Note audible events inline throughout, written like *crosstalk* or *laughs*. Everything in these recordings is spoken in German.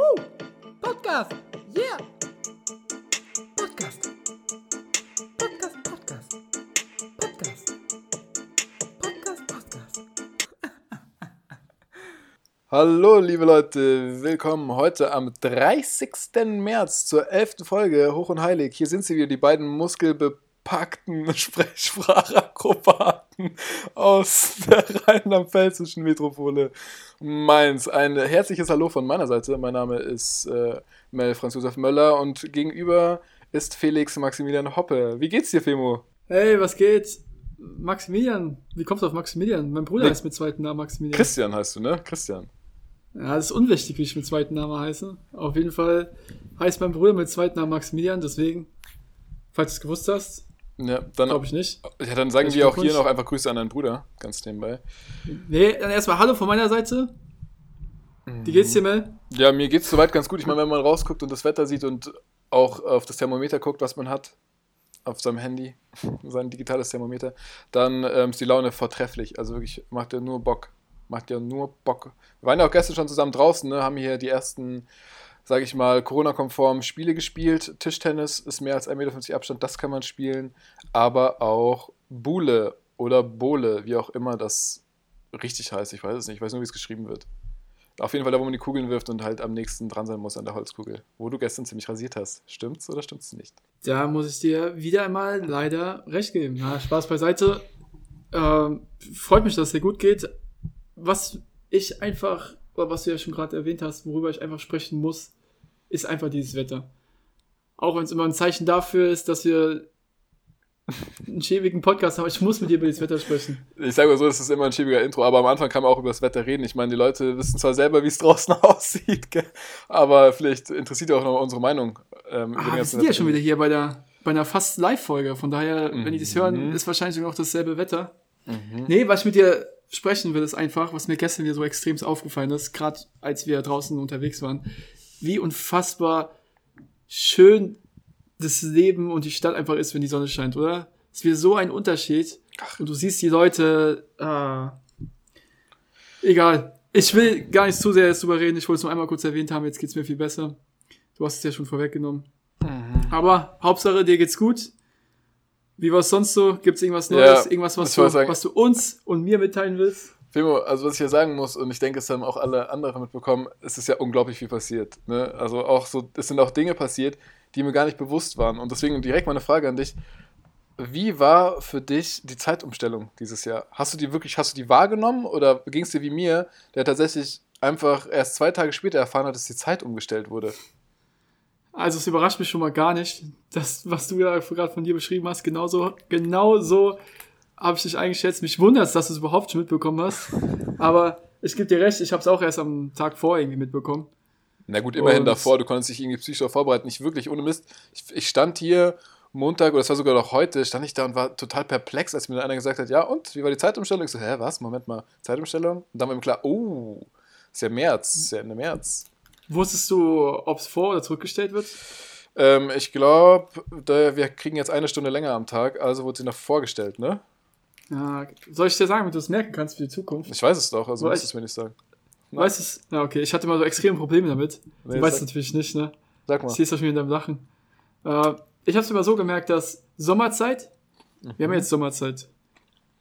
Woo! Podcast! Yeah! Podcast! Podcast, Podcast! Podcast! Podcast, Podcast! *laughs* Hallo, liebe Leute, willkommen heute am 30. März zur 11. Folge Hoch und Heilig. Hier sind sie wieder, die beiden muskelbepackten *laughs* Sprechsprachakrobaten aus der rheinland-pfälzischen Metropole Mainz. Ein herzliches Hallo von meiner Seite. Mein Name ist äh, Mel Franz Josef Möller und gegenüber ist Felix Maximilian Hoppe. Wie geht's dir, Femo? Hey, was geht? Maximilian. Wie kommst du auf Maximilian? Mein Bruder Nee. heißt mit zweiten Namen Maximilian. Christian heißt du, ne? Christian. Ja, das ist unwichtig, wie ich mit zweiten Namen heiße. Auf jeden Fall heißt mein Bruder mit zweiten Namen Maximilian, deswegen, falls du es gewusst hast, Ja, dann, glaube ich nicht. ja, dann sagen wir auch hier noch einfach Grüße an deinen Bruder, ganz nebenbei. Nee, dann erstmal Hallo von meiner Seite. Wie geht's dir, Mel? Ja, mir geht's soweit ganz gut. Ich meine, wenn man rausguckt und das Wetter sieht und auch auf das Thermometer guckt, was man hat, auf seinem Handy, *laughs* sein digitales Thermometer, dann ähm, ist die Laune vortrefflich. Also wirklich, macht ja nur Bock. Macht ja nur Bock. Wir waren ja auch gestern schon zusammen draußen, ne? haben hier die ersten, sage ich mal, Corona-konform Spiele gespielt. Tischtennis ist mehr als 1,50 Meter Abstand, das kann man spielen. Aber auch Bule oder Bole, wie auch immer das richtig heißt. Ich weiß es nicht. Ich weiß nur, wie es geschrieben wird. Auf jeden Fall da, wo man die Kugeln wirft und halt am nächsten dran sein muss an der Holzkugel. Wo du gestern ziemlich rasiert hast. Stimmt's oder stimmt's nicht? Da muss ich dir wieder einmal leider recht geben. Ja, Spaß beiseite. Ähm, freut mich, dass es dir gut geht. Was ich einfach, was du ja schon gerade erwähnt hast, worüber ich einfach sprechen muss, ist einfach dieses Wetter. Auch wenn es immer ein Zeichen dafür ist, dass wir einen schäbigen Podcast haben, ich muss mit dir über dieses Wetter sprechen. Ich sage mal so, das ist immer ein schäbiger Intro, aber am Anfang kann man auch über das Wetter reden. Ich meine, die Leute wissen zwar selber, wie es draußen *laughs* aussieht, gell? aber vielleicht interessiert ja auch noch unsere Meinung. Ähm, Ah, wir sind ja schon wieder hier bei der, bei einer fast Live-Folge. Von daher, wenn die das Mhm. hören, ist wahrscheinlich sogar noch dasselbe Wetter. Mhm. Nee, was ich mit dir sprechen will, ist einfach, was mir gestern wieder so extrem aufgefallen ist, gerade als wir draußen unterwegs waren, wie unfassbar schön das Leben und die Stadt einfach ist, wenn die Sonne scheint, oder? Es wieder so ein Unterschied. Und du siehst die Leute, ah, egal. Ich will gar nicht zu sehr jetzt drüber reden, ich wollte es nur einmal kurz erwähnt haben, jetzt geht's mir viel besser. Du hast es ja schon vorweggenommen. Mhm. Aber Hauptsache, dir geht's gut. Wie war's sonst so? Gibt's irgendwas Neues? Ja, irgendwas, was du, was du uns und mir mitteilen willst? Fimo, also was ich hier sagen muss, und ich denke, es haben auch alle anderen mitbekommen, es ist ja unglaublich viel passiert. Ne? Also auch so, es sind auch Dinge passiert, die mir gar nicht bewusst waren. Und deswegen direkt mal eine Frage an dich. Wie war für dich die Zeitumstellung dieses Jahr? Hast du die wirklich, hast du die wahrgenommen oder ging es dir wie mir, der tatsächlich einfach erst zwei Tage später erfahren hat, dass die Zeit umgestellt wurde? Also es überrascht mich schon mal gar nicht, das, was du gerade von dir beschrieben hast, genauso, genauso habe ich dich eingeschätzt. Mich wundert dass du es überhaupt schon mitbekommen hast. Aber ich gebe dir recht, ich habe es auch erst am Tag vor irgendwie mitbekommen. Na gut, immerhin Und- davor, du konntest dich irgendwie psychisch vorbereiten. Nicht wirklich, ohne Mist. Ich, ich stand hier Montag, oder es war sogar noch heute, stand ich da und war total perplex, als mir dann einer gesagt hat, ja und, wie war die Zeitumstellung? Ich so, hä, was? Moment mal, Zeitumstellung? Und dann war mir klar, oh, ist ja März, ist ja Ende März. Wusstest du, ob es vor- oder zurückgestellt wird? Ähm, ich glaube, wir kriegen jetzt eine Stunde länger am Tag, also wurde sie noch vorgestellt, ne? Ja, soll ich dir sagen, damit du es merken kannst für die Zukunft? Ich weiß es doch, also musst du es mir nicht sagen. Weißt du es? Ja, okay. Ich hatte mal so extreme Probleme damit. Nee, du weißt es natürlich nicht, ne? Sag mal. Ich sehe es schon wieder in deinem Lachen. Äh, ich habe es immer so gemerkt, dass Sommerzeit, wir Mhm. haben ja jetzt Sommerzeit.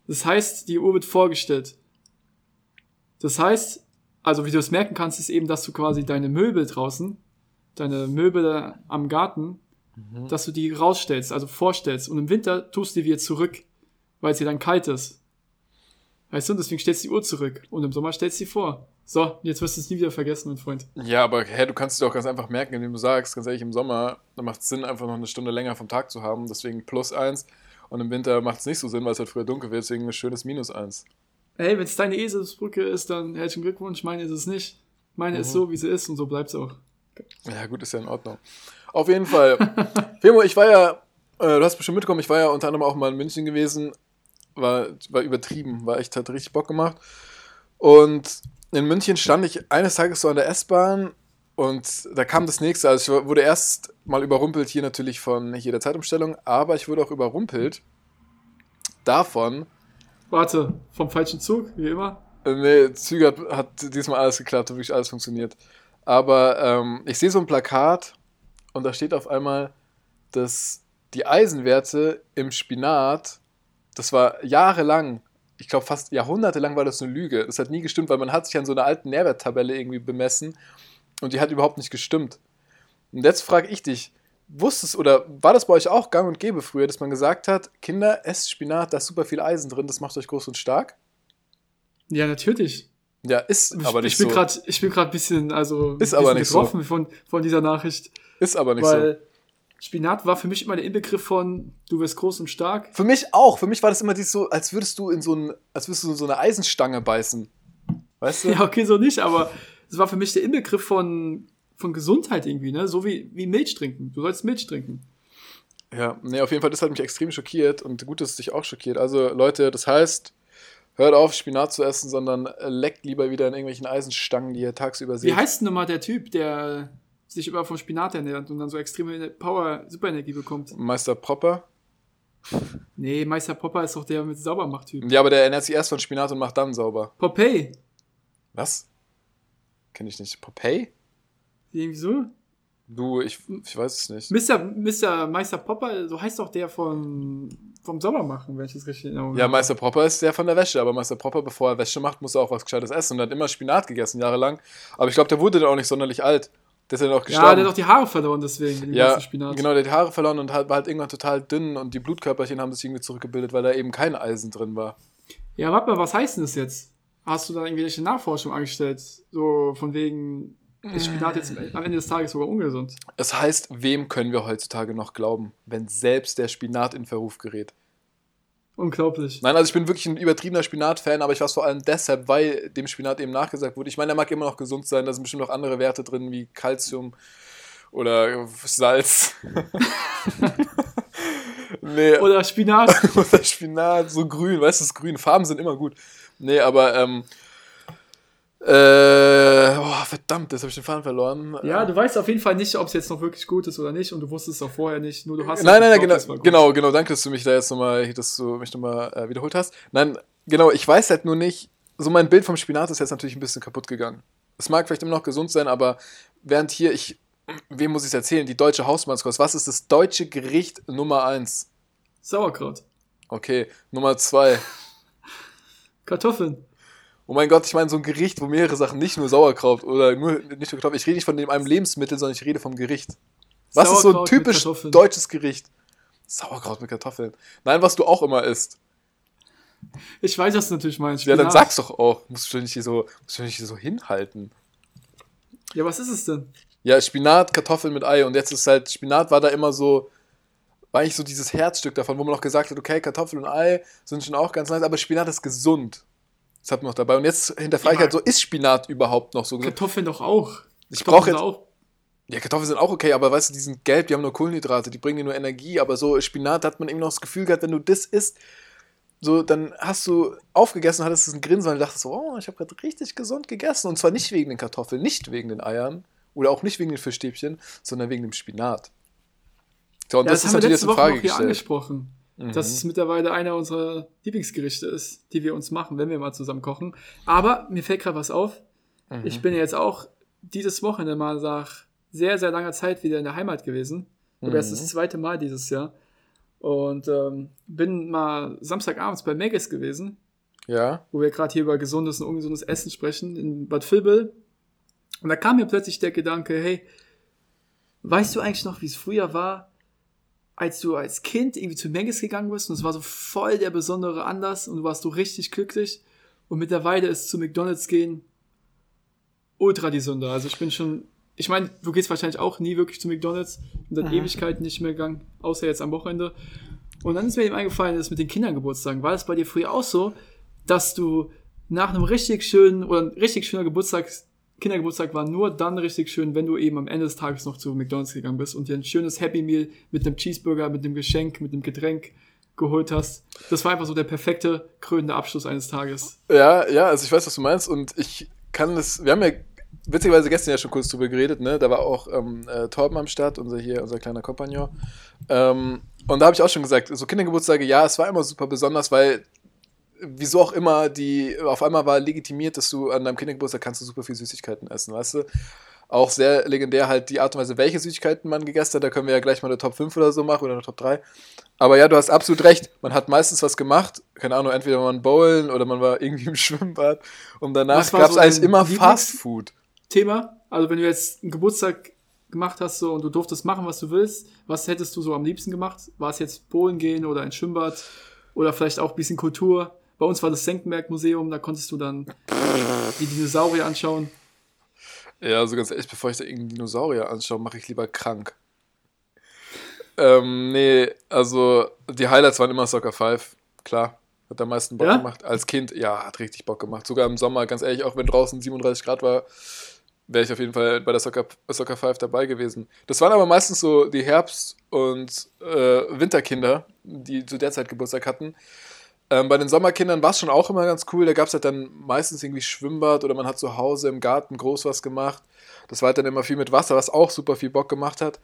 Das heißt, die Uhr wird vorgestellt. Das heißt, also wie du es merken kannst, ist eben, dass du quasi deine Möbel draußen, deine Möbel am Garten, Mhm. dass du die rausstellst, also vorstellst. Und im Winter tust du die wieder zurück, weil es dir dann kalt ist. Weißt du, und deswegen stellst du die Uhr zurück. Und im Sommer stellst du sie vor. So, jetzt wirst du es nie wieder vergessen, mein Freund. Ja, aber hä, du kannst es dir auch ganz einfach merken, indem du sagst, ganz ehrlich, im Sommer, da macht es Sinn, einfach noch eine Stunde länger vom Tag zu haben, deswegen plus eins. Und im Winter macht es nicht so Sinn, weil es halt früher dunkel wird, deswegen ein schönes Minus eins. Hey, wenn es deine Eselsbrücke ist, dann herzlichen Glückwunsch. Meine ist es nicht. Meine ist Mhm. so, wie sie ist und so bleibt es auch. Ja, gut, ist ja in Ordnung. Auf jeden Fall. *laughs* Femo, ich war ja, äh, du hast bestimmt mitbekommen, ich war ja unter anderem auch mal in München gewesen. War, war übertrieben, war echt, hat richtig Bock gemacht. Und in München stand ich eines Tages so an der S-Bahn und da kam das nächste. Also ich wurde erst mal überrumpelt hier natürlich von hier der Zeitumstellung, aber ich wurde auch überrumpelt davon, Warte, vom falschen Zug, wie immer. Äh, Nee, Züge hat, hat diesmal alles geklappt, hat wirklich alles funktioniert. Aber ähm, ich sehe so ein Plakat und da steht auf einmal, dass die Eisenwerte im Spinat, das war jahrelang, ich glaube fast jahrhundertelang war das eine Lüge. Das hat nie gestimmt, weil man hat sich an so einer alten Nährwerttabelle irgendwie bemessen und die hat überhaupt nicht gestimmt. Und jetzt frage ich dich, wusstest oder war das bei euch auch gang und gäbe früher, dass man gesagt hat, Kinder, esst Spinat, da ist super viel Eisen drin, das macht euch groß und stark? Ja, natürlich. Ja, ist Ich, aber nicht ich bin so. grad, ich bin gerade ein bisschen, also Ist aber bisschen nicht so. getroffen von, von dieser Nachricht. Ist aber nicht so. weil Spinat war für mich immer der Inbegriff von du wirst groß und stark. Für mich auch. Für mich war das immer dies so, als würdest du in so, ein, als würdest du in so eine Eisenstange beißen. Weißt du? *laughs* Ja, okay, so nicht, aber es war für mich der Inbegriff von, von Gesundheit irgendwie, ne? So wie, wie Milch trinken. Du sollst Milch trinken. Ja, nee, auf jeden Fall, das hat mich extrem schockiert und gut, dass es dich auch schockiert. Also, Leute, das heißt, hört auf, Spinat zu essen, sondern leckt lieber wieder in irgendwelchen Eisenstangen, die ihr tagsüber seht. Wie heißt denn nochmal der Typ, der sich immer vom Spinat ernährt und dann so extreme Power, Superenergie bekommt? Meister Popper? Nee, Meister Popper ist doch der mit Saubermacht-Typ. Ja, aber der ernährt sich erst von Spinat und macht dann sauber. Popeye. Was? Kenn ich nicht. Popeye? Irgendwie so? Du, ich, ich weiß es nicht. Mr. Mr. Meister Popper, so heißt doch der von, vom Saubermachen, wenn ich das richtig in Erinnerung Ja. Meister Popper ist der von der Wäsche, aber Meister Popper, bevor er Wäsche macht, muss er auch was Gescheites essen und er hat immer Spinat gegessen, jahrelang. Aber ich glaube, der wurde dann auch nicht sonderlich alt. Der ist ja noch gestorben. Ja, der hat doch die Haare verloren deswegen, Ja, ganzen Spinat. genau, der hat die Haare verloren und war halt irgendwann total dünn und die Blutkörperchen haben sich irgendwie zurückgebildet, weil da eben kein Eisen drin war. Ja, warte mal, was heißt denn das jetzt? Hast du da irgendwelche Nachforschung angestellt? So von wegen, ist Spinat jetzt am Ende des Tages sogar ungesund? Es heißt, wem können wir heutzutage noch glauben, wenn selbst der Spinat in Verruf gerät? Unglaublich. Nein, also ich bin wirklich ein übertriebener Spinat-Fan, aber ich war es vor allem deshalb, weil dem Spinat eben nachgesagt wurde. Ich meine, der mag immer noch gesund sein, da sind bestimmt noch andere Werte drin, wie Calcium oder Salz. *laughs* nee, Oder Spinat. *laughs* oder Spinat, so grün, weißt du, das grün. Farben sind immer gut. Nee, aber, ähm, äh, oh, verdammt, jetzt habe ich den Faden verloren. ja, du weißt auf jeden Fall nicht, ob es jetzt noch wirklich gut ist oder nicht und du wusstest es auch vorher nicht, nur du hast Nein, nein, nein, es genau, genau, genau, danke, dass du mich da jetzt nochmal, dass du mich nochmal äh, wiederholt hast. Nein, genau, ich weiß halt nur nicht, so mein Bild vom Spinat ist jetzt natürlich ein bisschen kaputt gegangen. Es mag vielleicht immer noch gesund sein, aber während hier, ich, wem muss ich es erzählen, die deutsche Hausmannskost, was ist das deutsche Gericht Nummer eins? Sauerkraut. Okay, Nummer zwei. Kartoffeln. Oh mein Gott, ich meine so ein Gericht, wo mehrere Sachen, nicht nur Sauerkraut oder nur, nicht nur Kartoffeln, ich rede nicht von dem einem Lebensmittel, sondern ich rede vom Gericht. Was ist so ein Sauerkraut typisch deutsches Gericht? Sauerkraut mit Kartoffeln. Nein, was du auch immer isst. Ich weiß, was du natürlich meinst. Ja, dann sag's doch auch. Musst du nicht hier so, musst du nicht hier so hinhalten. Ja, was ist es denn? Ja, Spinat, Kartoffeln mit Ei. Und jetzt ist halt, Spinat war da immer so, war eigentlich so dieses Herzstück davon, wo man noch gesagt hat, okay, Kartoffeln und Ei sind schon auch ganz nice, aber Spinat ist gesund. Das hat man noch dabei. Und jetzt hinterfrage ich halt so, ist Spinat überhaupt noch so gesund? Kartoffeln doch auch. Ich brauche jetzt, auch. ja, Kartoffeln sind auch okay, aber weißt du, die sind gelb, die haben nur Kohlenhydrate, die bringen dir nur Energie, aber so Spinat hat man eben noch das Gefühl gehabt, wenn du das isst, so, dann hast du aufgegessen, hattest du ein Grinsen und dachtest so, oh, ich habe gerade richtig gesund gegessen. Und zwar nicht wegen den Kartoffeln, nicht wegen den Eiern oder auch nicht wegen den Fischstäbchen, sondern wegen dem Spinat. So, und Ja, das, das, ist haben wir natürlich letzte Woche Frage noch hier gestellt. angesprochen. Mhm. Dass es mittlerweile einer unserer Lieblingsgerichte ist, die wir uns machen, wenn wir mal zusammen kochen. Aber mir fällt gerade was auf. Mhm. Ich bin jetzt auch dieses Wochenende mal nach sehr, sehr langer Zeit wieder in der Heimat gewesen. Aber das ist Mhm. das zweite Mal dieses Jahr. Und ähm, bin mal Samstagabends bei Megas gewesen, Ja, wo wir gerade hier über gesundes und ungesundes Essen sprechen, in Bad Vilbel. Und da kam mir plötzlich der Gedanke, hey, weißt du eigentlich noch, wie es früher war, als du als Kind irgendwie zu Menges gegangen bist und es war so voll der besondere Anlass und du warst so richtig glücklich und mittlerweile ist zu McDonalds gehen ultra die Sünde. Also ich bin schon, ich meine, du gehst wahrscheinlich auch nie wirklich zu McDonalds und Mhm. Ewigkeiten nicht mehr gegangen, außer jetzt am Wochenende. Und dann ist mir eben eingefallen, das mit den Kindergeburtstagen. War das bei dir früher auch so, dass du nach einem richtig schönen oder ein richtig schöner Geburtstag, Kindergeburtstag war nur dann richtig schön, wenn du eben am Ende des Tages noch zu McDonalds gegangen bist und dir ein schönes Happy Meal mit einem Cheeseburger, mit einem Geschenk, mit einem Getränk geholt hast. Das war einfach so der perfekte krönende Abschluss eines Tages. ja, ja, also ich weiß, was du meinst und ich kann das, wir haben ja witzigerweise gestern ja schon kurz drüber geredet, ne? Da war auch ähm, äh, Torben am Start, unser hier, unser kleiner Kompagnon. Ähm, und da habe ich auch schon gesagt, so Kindergeburtstage, ja, es war immer super besonders, weil wieso auch immer, die auf einmal war legitimiert, dass du an deinem Kindergeburtstag kannst du super viel Süßigkeiten essen, weißt du? Auch sehr legendär halt die Art und Weise, welche Süßigkeiten man gegessen hat. Da können wir ja gleich mal eine Top 5 oder so machen oder eine Top 3. Aber ja, du hast absolut recht. Man hat meistens was gemacht. Keine Ahnung, entweder man war bowlen oder man war irgendwie im *laughs* Schwimmbad. Und danach gab es so eigentlich immer Fast Food. Thema. Also wenn du jetzt einen Geburtstag gemacht hast so, und du durftest machen, was du willst, was hättest du so am liebsten gemacht? War es jetzt Bowlen gehen oder ein Schwimmbad oder vielleicht auch ein bisschen Kultur? Bei uns war das Senckenberg-Museum, da konntest du dann die Dinosaurier anschauen. Ja, also ganz ehrlich, bevor ich da irgendeinen Dinosaurier anschaue, mache ich lieber krank. Ähm, nee, also die Highlights waren immer Soccer 5, klar. Hat am meisten Bock Ja? gemacht. Als Kind, ja, hat richtig Bock gemacht. Sogar im Sommer, ganz ehrlich, auch wenn draußen 37 Grad war, wäre ich auf jeden Fall bei der Soccer, Soccer 5 dabei gewesen. Das waren aber meistens so die Herbst- und äh, Winterkinder, die zu der Zeit Geburtstag hatten. Ähm, bei den Sommerkindern war es schon auch immer ganz cool. Da gab es halt dann meistens irgendwie Schwimmbad oder man hat zu Hause im Garten groß was gemacht. Das war halt dann immer viel mit Wasser, was auch super viel Bock gemacht hat.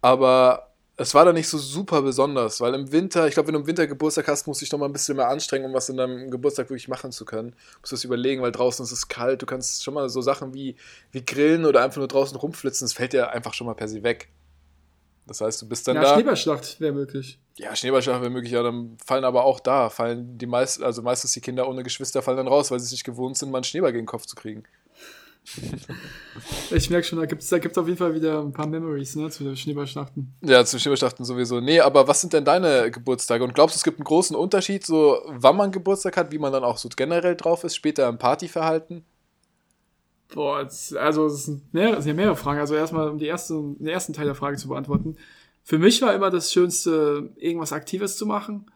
Aber es war dann nicht so super besonders, weil im Winter, ich glaube, wenn du im Winter Geburtstag hast, musst du dich noch mal ein bisschen mehr anstrengen, um was in deinem Geburtstag wirklich machen zu können. Du musst das überlegen, weil draußen ist es kalt. Du kannst schon mal so Sachen wie, wie grillen oder einfach nur draußen rumflitzen. Das fällt dir einfach schon mal per se weg. Das heißt, du bist dann Ja, da. Schneeballschlacht wäre möglich. Ja, Schneeballschlag wäre möglich, ja, dann fallen aber auch da, fallen die meisten, also meistens die Kinder ohne Geschwister fallen dann raus, weil sie es nicht gewohnt sind, mal einen Schneeball gegen den Kopf zu kriegen. *laughs* Ich merke schon, da gibt es da gibt's auf jeden Fall wieder ein paar Memories ne, zu den Schneeballschlachten. Ja, zum Schneeballschlachten sowieso. Nee, aber was sind denn deine Geburtstage? Und glaubst du, es gibt einen großen Unterschied, so wann man Geburtstag hat, wie man dann auch so generell drauf ist, später im Partyverhalten? Boah, jetzt, also es sind, mehrere, es sind ja mehrere Fragen. Also erstmal, um die erste, den ersten Teil der Frage zu beantworten. Für mich war immer das Schönste, irgendwas Aktives zu machen.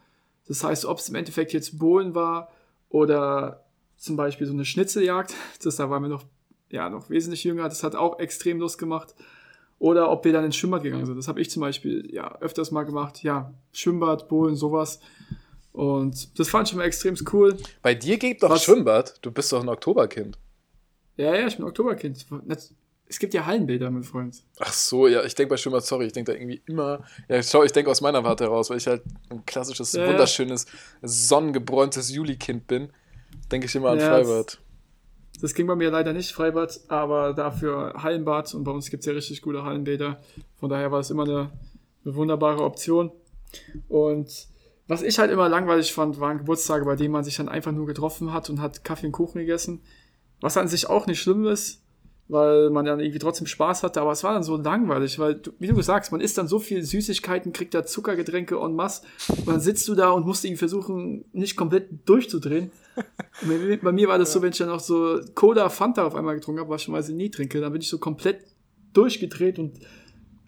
Das heißt, ob es im Endeffekt jetzt Bohlen war oder zum Beispiel so eine Schnitzeljagd, *laughs* das da waren wir noch, ja, noch wesentlich jünger, das hat auch extrem Lust gemacht. Oder ob wir dann ins Schwimmbad gegangen sind. Das habe ich zum Beispiel ja öfters mal gemacht. Ja, Schwimmbad, Bohlen, sowas. Und das fand ich immer extrem cool. Bei dir geht doch Was? Schwimmbad. Du bist doch ein Oktoberkind. Ja, ja, ich bin Oktoberkind. Es gibt ja Hallenbäder, mein Freund. Ach so, ja, ich denke bei Schwimmbad, sorry, ich denke da irgendwie immer. Ja, schau, ich denke aus meiner Warte heraus, weil ich halt ein klassisches, Ja, wunderschönes, sonnengebräuntes Julikind bin. Denke ich immer an Ja, Freibad. Das ging bei mir leider nicht, Freibad, aber dafür Hallenbad und bei uns gibt es ja richtig gute Hallenbäder. Von daher war es immer eine, eine wunderbare Option. Und was ich halt immer langweilig fand, waren Geburtstage, bei denen man sich dann einfach nur getroffen hat und hat Kaffee und Kuchen gegessen. Was an sich auch nicht schlimm ist, weil man dann irgendwie trotzdem Spaß hatte, aber es war dann so langweilig, weil, wie du sagst, man isst dann so viel Süßigkeiten, kriegt da Zuckergetränke en masse und dann sitzt du da und musst irgendwie versuchen, nicht komplett durchzudrehen. *laughs* Und bei, mir- war das so, wenn ich dann noch so Cola, Fanta auf einmal getrunken habe, was ich mal nie trinke, dann bin ich so komplett durchgedreht und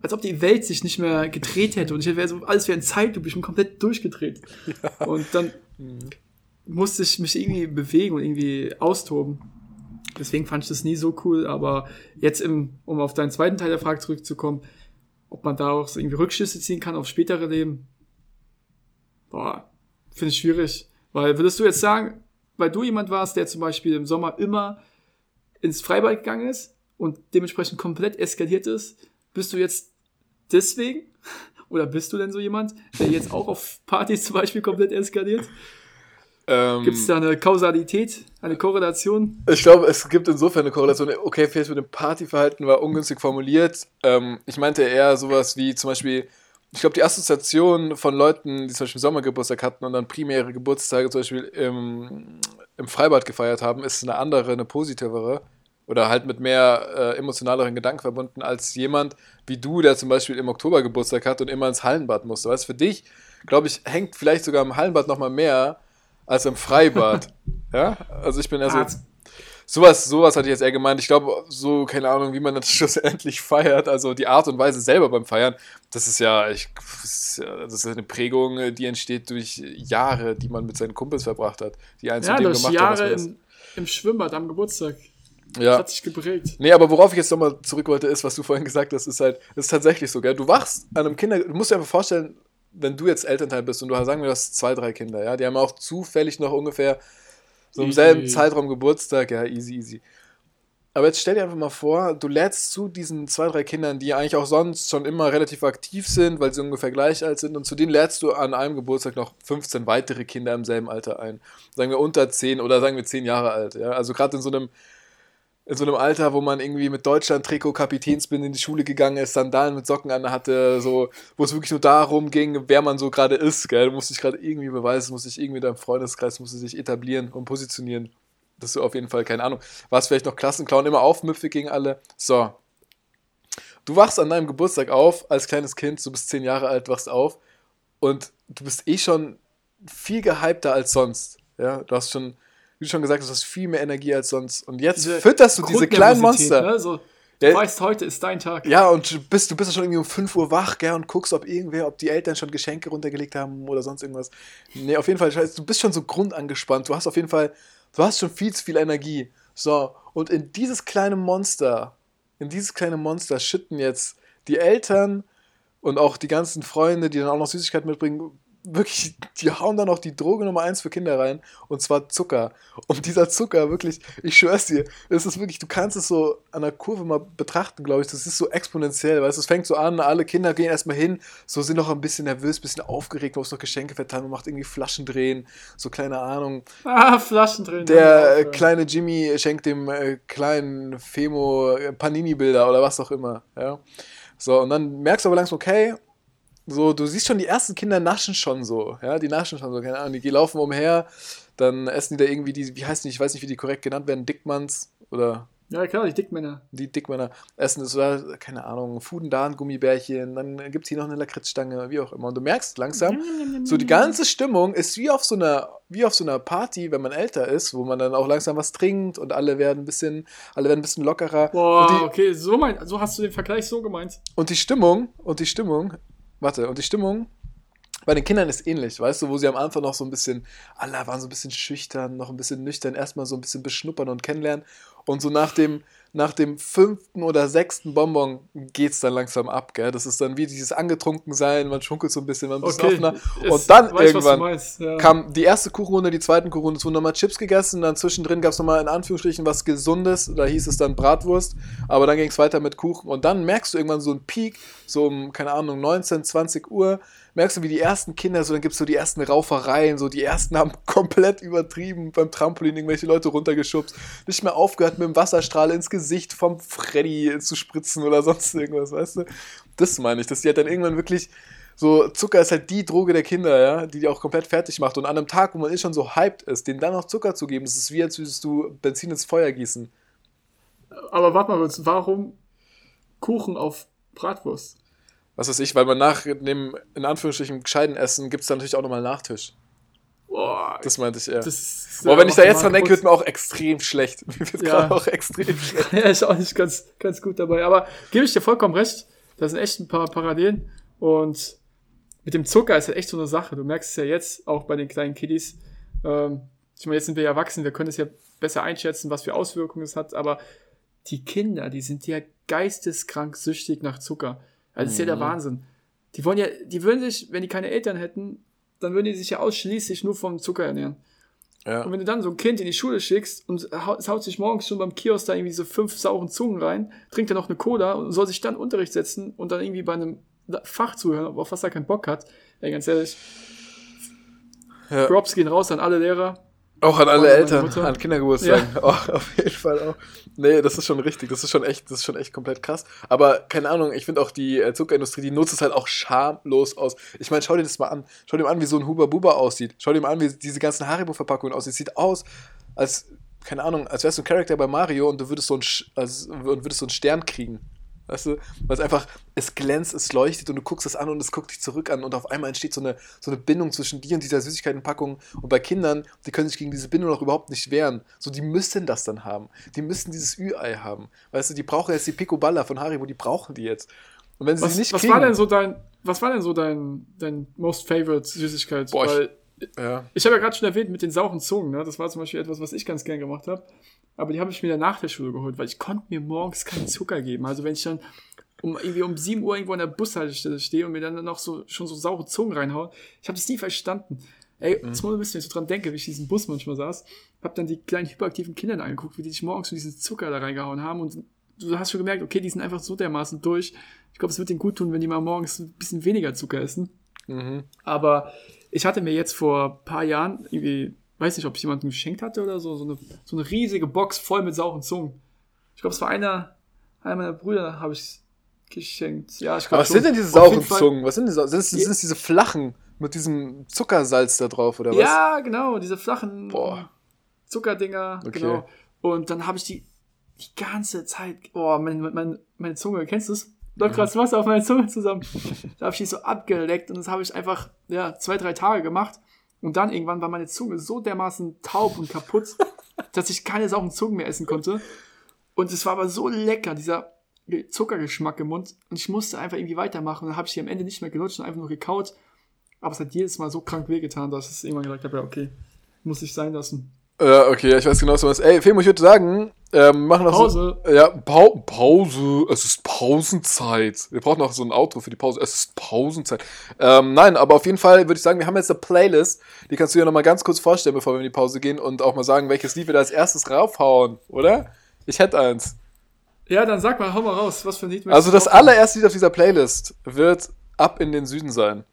als ob die Welt sich nicht mehr gedreht hätte und ich wäre so, alles wäre in Zeitlupe, ich bin komplett durchgedreht. *laughs* Und dann musste ich mich irgendwie bewegen und irgendwie austoben. Deswegen fand ich das nie so cool, aber jetzt im, um auf deinen zweiten Teil der Frage zurückzukommen, ob man da auch irgendwie Rückschlüsse ziehen kann auf spätere Leben, boah, finde ich schwierig. Weil würdest du jetzt sagen, weil du jemand warst, der zum Beispiel im Sommer immer ins Freibad gegangen ist und dementsprechend komplett eskaliert ist, bist du jetzt deswegen? *laughs* Oder bist du denn so jemand, der jetzt auch auf Partys zum Beispiel komplett eskaliert? Ähm, Gibt es da eine Kausalität, eine Korrelation? Ich glaube, es gibt insofern eine Korrelation. Okay, vielleicht mit dem Partyverhalten war ungünstig formuliert. Ähm, ich meinte eher sowas wie zum Beispiel, ich glaube, die Assoziation von Leuten, die zum Beispiel Sommergeburtstag hatten und dann primäre Geburtstage zum Beispiel im, im Freibad gefeiert haben, ist eine andere, eine positivere oder halt mit mehr äh, emotionaleren Gedanken verbunden als jemand wie du, der zum Beispiel im Oktober Geburtstag hat und immer ins Hallenbad musste. Weißt für dich, glaube ich, hängt vielleicht sogar im Hallenbad nochmal mehr als im Freibad. *laughs* ja, also ich bin eher so. Ah, Sowas, sowas hatte ich jetzt eher gemeint. Ich glaube, so, keine Ahnung, wie man das *laughs* schlussendlich feiert, also die Art und Weise selber beim Feiern, das ist ja, ich, das ist, das eine Prägung, die entsteht durch Jahre, die man mit seinen Kumpels verbracht hat, die eins ja, mit dem durch gemacht Jahre ist. im, im Schwimmbad am Geburtstag. Das Ja. hat sich geprägt. Nee, aber worauf ich jetzt nochmal zurück wollte, ist, was du vorhin gesagt hast, ist halt, das ist tatsächlich so, gell? Du wachst an einem Kinder, du musst dir einfach vorstellen, wenn du jetzt Elternteil bist und du hast, sagen wir, du hast zwei, drei Kinder, ja, die haben auch zufällig noch ungefähr so im selben Zeitraum Geburtstag, ja, easy, easy. Aber jetzt stell dir einfach mal vor, du lädst zu diesen zwei, drei Kindern, die eigentlich auch sonst schon immer relativ aktiv sind, weil sie ungefähr gleich alt sind, und zu denen lädst du an einem Geburtstag noch 15 weitere Kinder im selben Alter ein. Sagen wir unter 10 oder sagen wir 10 Jahre alt. Ja? Also gerade in so einem in so einem Alter, wo man irgendwie mit Deutschland-Trikot, Kapitänsbinde in die Schule gegangen ist, Sandalen mit Socken an hatte, so, wo es wirklich nur darum ging, wer man so gerade ist, gell? Du musst dich gerade irgendwie beweisen, musst dich irgendwie in deinem Freundeskreis, musst dich etablieren und positionieren. Das ist auf jeden Fall, keine Ahnung. Warst vielleicht noch Klassenclown, immer aufmüpfig gegen alle. So. Du wachst an deinem Geburtstag auf, als kleines Kind, du bist zehn Jahre alt, wachst auf und du bist eh schon viel gehypter als sonst. Ja, du hast schon, wie du schon gesagt hast, du hast viel mehr Energie als sonst. Und jetzt Diese fütterst du diese kleinen Monster. Ne? So, Ja. du weißt, heute ist dein Tag. Ja, und du bist, du bist ja schon irgendwie um 5 Uhr wach, gell, und guckst, ob irgendwer, ob die Eltern schon Geschenke runtergelegt haben oder sonst irgendwas. Nee, auf jeden Fall, scheiße, du bist schon so grundangespannt. Du hast auf jeden Fall, du hast schon viel zu viel Energie. So, und in dieses kleine Monster, in dieses kleine Monster schütten jetzt die Eltern und auch die ganzen Freunde, die dann auch noch Süßigkeiten mitbringen, wirklich, die hauen dann auch die Droge Nummer eins für Kinder rein, und zwar Zucker. Und dieser Zucker, wirklich, ich schwör's dir, es ist wirklich, du kannst es so an der Kurve mal betrachten, glaube ich, das ist so exponentiell, weißt du, es fängt so an, alle Kinder gehen erstmal hin, so sind noch ein bisschen nervös, ein bisschen aufgeregt, muss noch Geschenke verteilen, man macht irgendwie Flaschen drehen, so keine Ahnung. Ah, Flaschen drin. Der äh, kleine Jimmy schenkt dem äh, kleinen Femo äh, Panini-Bilder oder was auch immer, ja. So, und dann merkst du aber langsam, okay, so, du siehst schon, die ersten Kinder naschen schon so, ja, die naschen schon so, keine Ahnung, die laufen umher, dann essen die da irgendwie die, wie heißt die, ich weiß nicht, wie die korrekt genannt werden, Dickmanns oder Ja, klar, die Dickmänner. die Dickmänner essen das oder, keine Ahnung, Fudendan, Gummibärchen, dann gibt es hier noch eine Lakritzstange, wie auch immer. Und du merkst langsam, so die ganze Stimmung ist wie auf so einer, wie auf so einer Party, wenn man älter ist, wo man dann auch langsam was trinkt und alle werden ein bisschen, alle werden ein bisschen lockerer. Boah, die, okay, so, mein, so hast du den Vergleich so gemeint. und die Stimmung, und die Stimmung, warte, und die Stimmung bei den Kindern ist ähnlich, weißt du, wo sie am Anfang noch so ein bisschen, alle waren so ein bisschen schüchtern, noch ein bisschen nüchtern, erstmal so ein bisschen beschnuppern und kennenlernen. Und so nach dem, nach dem fünften oder sechsten Bonbon geht's dann langsam ab, gell? Das ist dann wie dieses angetrunken sein, man schunkelt so ein bisschen, man ist Okay. offener. es- Und dann weiß, irgendwann ja. kam die erste Kuchenrunde, die zweiten Kuchenrunde, es wurden nochmal Chips gegessen, dann zwischendrin gab es nochmal in Anführungsstrichen was Gesundes, da hieß es dann Bratwurst, aber dann ging es weiter mit Kuchen und dann merkst du irgendwann so einen Peak, so um, keine Ahnung, 19, 20 Uhr, merkst du, wie die ersten Kinder, so dann gibt es so die ersten Raufereien, so die ersten *laughs* haben komplett übertrieben beim Trampolin irgendwelche Leute runtergeschubst, nicht mehr aufgehört mit dem Wasserstrahl ins Gesicht vom Freddy zu spritzen oder sonst irgendwas, weißt du? Das meine ich, dass die halt dann irgendwann wirklich so, Zucker ist halt die Droge der Kinder, ja, die die auch komplett fertig macht. Und an einem Tag, wo man eh schon so hyped ist, denen dann noch Zucker zu geben, das ist wie, als würdest du Benzin ins Feuer gießen. Aber warte mal warum Kuchen auf Bratwurst? Was weiß ich, weil man nach dem, in Anführungsstrichen, gescheiten Essen, gibt es dann natürlich auch nochmal Nachtisch. Boah, Das meinte ich eher. das. Boah, wenn ich da jetzt dran denke, wird mir auch extrem schlecht. *laughs* Mir wird Ja. gerade auch extrem *laughs* schlecht. Ja, ist auch nicht ganz, ganz gut dabei. Aber gebe ich dir vollkommen recht. Da sind echt ein paar Parallelen. Und mit dem Zucker ist ja echt so eine Sache. Du merkst es ja jetzt auch bei den kleinen Kiddies. Ähm, ich meine, jetzt sind wir ja erwachsen, wir können es ja besser einschätzen, was für Auswirkungen es hat. Aber die Kinder, die sind ja geisteskrank süchtig nach Zucker. Also das ist ja der Mhm. Wahnsinn. Die wollen ja, die würden sich, wenn die keine Eltern hätten, dann würden die sich ja ausschließlich nur vom Zucker ernähren. Ja. Und wenn du dann so ein Kind in die Schule schickst und es haut sich morgens schon beim Kiosk da irgendwie so fünf sauren Zungen rein, trinkt er noch eine Cola und soll sich dann Unterricht setzen und dann irgendwie bei einem Fach zuhören, auf was er keinen Bock hat. Ey, ganz ehrlich, Ja. Props gehen raus an alle Lehrer. Auch an alle Eltern, an Kindergeburtstagen. Oh, auf jeden Fall auch. Nee, das ist schon richtig. Das ist schon echt, das ist schon echt komplett krass. Aber keine Ahnung, ich finde auch die äh, Zuckerindustrie, die nutzt es halt auch schamlos aus. Ich meine, schau dir das mal an. Schau dir mal an, wie so ein Huba Buba aussieht. Schau dir mal an, wie diese ganzen Haribo-Verpackungen aussieht. Sieht aus, als, keine Ahnung, als wärst du ein Charakter bei Mario und du würdest so einen, als, und würdest so einen Stern kriegen. Weißt du? Weil es einfach, es glänzt, es leuchtet und du guckst es an und es guckt dich zurück an und auf einmal entsteht so eine, so eine Bindung zwischen dir und dieser Süßigkeitenpackung. Und bei Kindern, die können sich gegen diese Bindung auch überhaupt nicht wehren. So, die müssen das dann haben. Die müssen dieses Ü-Ei haben. Weißt du, die brauchen jetzt die Picoballa von Haribo, die brauchen die jetzt. Und wenn sie Was, nicht was kriegen, war denn so dein, was war denn so dein, dein most favorite Süßigkeit? Boah, Weil ja, ich habe ja gerade schon erwähnt mit den sauren Zungen, ne? Das war zum Beispiel etwas, was ich ganz gern gemacht habe. Aber die habe ich mir dann nach der Schule geholt, weil ich konnte mir morgens keinen Zucker geben. Also wenn ich dann um irgendwie um 7 Uhr irgendwo an der Bushaltestelle stehe und mir dann noch so schon so saure Zungen reinhauen, ich habe das nie verstanden. Ey, das muss ein bisschen, wenn ich so dran denke, wie ich diesen Bus manchmal saß, hab dann die kleinen hyperaktiven Kinder angeguckt, wie die sich morgens so diesen Zucker da reingehauen haben und du hast schon gemerkt, okay, die sind einfach so dermaßen durch. Ich glaube, es wird denen gut tun, wenn die mal morgens ein bisschen weniger Zucker essen. Mhm. Aber ich hatte mir jetzt vor ein paar Jahren irgendwie, weiß nicht, ob ich jemanden geschenkt hatte oder so, so eine, so eine riesige Box voll mit sauren Zungen. Ich glaube, es war einer, einer meiner Brüder, habe ich geschenkt. Ja, ich glaube. was sind denn diese sauren Zungen? Was sind diese, sind es, sind es diese flachen mit diesem Zuckersalz da drauf oder was? Ja, genau, diese flachen Boah. Zuckerdinger, Okay. genau. Und dann habe ich die die ganze Zeit, oh, meine, meine, meine Zunge, kennst du es? Läuft gerade das Wasser auf meine Zunge zusammen. *laughs* da habe ich die so abgeleckt und das habe ich einfach, ja, zwei, drei Tage gemacht. Und dann irgendwann war meine Zunge so dermaßen taub und kaputt, *laughs* dass ich keine sauren Zungen mehr essen konnte. Und es war aber so lecker, dieser Zuckergeschmack im Mund. Und ich musste einfach irgendwie weitermachen. Und dann habe ich die am Ende nicht mehr gelutscht und einfach nur gekaut. Aber es hat jedes Mal so krank wehgetan, dass ich irgendwann gesagt habe, ja, okay, muss ich sein lassen. Ja, okay, ich weiß genau, was du meinst. Ey, Femo, ich würde sagen, ähm, machen noch Pause. So, ja, Pau Pause. Es ist Pausenzeit. Wir brauchen noch so ein Outro für die Pause. Es ist Pausenzeit. Ähm, nein, aber auf jeden Fall würde ich sagen, wir haben jetzt eine Playlist. Die kannst du dir noch mal ganz kurz vorstellen, bevor wir in die Pause gehen und auch mal sagen, welches Lied wir da als erstes raufhauen, oder? Ich hätte eins. Ja, dann sag mal, hau mal raus, was für ein Lied Also das allererste Lied auf dieser Playlist wird Ab in den Süden sein.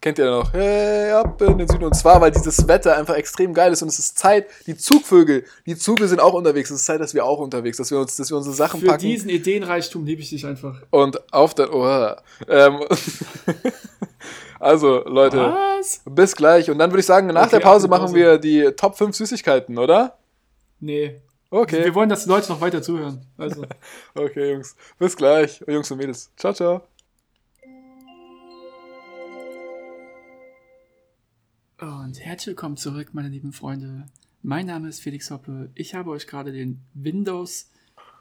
Kennt ihr noch? Hey, ab in den Süden. Und zwar, weil dieses Wetter einfach extrem geil ist und es ist Zeit, die Zugvögel, die Züge sind auch unterwegs. Es ist Zeit, dass wir auch unterwegs, dass wir uns, dass wir unsere Sachen Für packen diesen Ideenreichtum liebe ich dich einfach. und auf der, oh, ähm, *laughs* also, Leute, Was? bis gleich. Und dann würde ich sagen, nach Okay, der Pause machen Pause. wir die Top 5 Süßigkeiten, oder? Nee. Okay. Wir wollen, dass die Leute noch weiter zuhören. Also. *laughs* Okay, Jungs. Bis gleich. Jungs und Mädels. Ciao, ciao. Und herzlich willkommen zurück, meine lieben Freunde. Mein Name ist Felix Hoppe. Ich habe euch gerade den Windows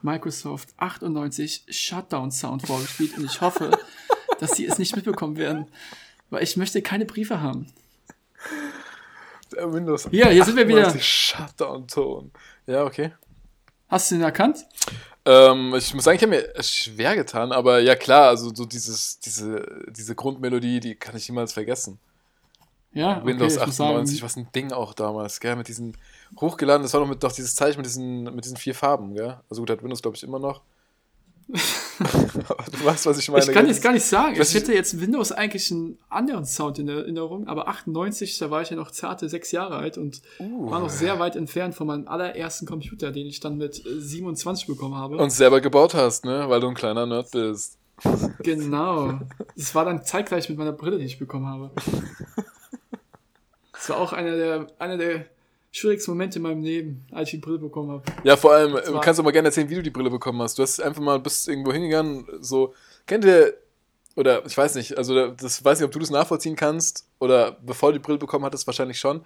Microsoft 98 Shutdown Sound vorgespielt und ich hoffe, *laughs* dass Sie es nicht mitbekommen werden, weil ich möchte keine Briefe haben. Der Windows. Hier, hier sind wir wieder. 98 Shutdown-Ton. Ja, okay. Hast du ihn erkannt? Ähm, ich muss sagen, ich habe mir schwer getan, aber ja klar, also so dieses, diese, diese Grundmelodie, die kann ich niemals vergessen. Ja, okay, Windows muss 98, sagen, was ein Ding auch damals, gell, mit diesen hochgeladen, das war noch mit doch dieses Zeichen mit diesen, mit diesen vier Farben, gell? Also gut, hat Windows, glaube ich, immer noch. *laughs* du weißt, was ich meine. ich kann jetzt gar nicht sagen. Ich hätte jetzt Windows eigentlich einen anderen Sound in Erinnerung, aber 98, da war ich ja noch zarte sechs Jahre alt und Uh. war noch sehr weit entfernt von meinem allerersten Computer, den ich dann mit äh, 27 bekommen habe. Und selber gebaut hast, ne? Weil du ein kleiner Nerd bist. genau. *laughs* Das war dann zeitgleich mit meiner Brille, die ich bekommen habe. *laughs* Das war auch einer der, einer der schwierigsten Momente in meinem Leben, als ich die Brille bekommen habe. Ja, vor allem, du war- kannst du mal gerne erzählen, wie du die Brille bekommen hast. Du hast einfach mal, bist irgendwo hingegangen, so, kennt ihr, oder ich weiß nicht, also das weiß nicht, ob du das nachvollziehen kannst, oder bevor du die Brille bekommen hattest, wahrscheinlich schon.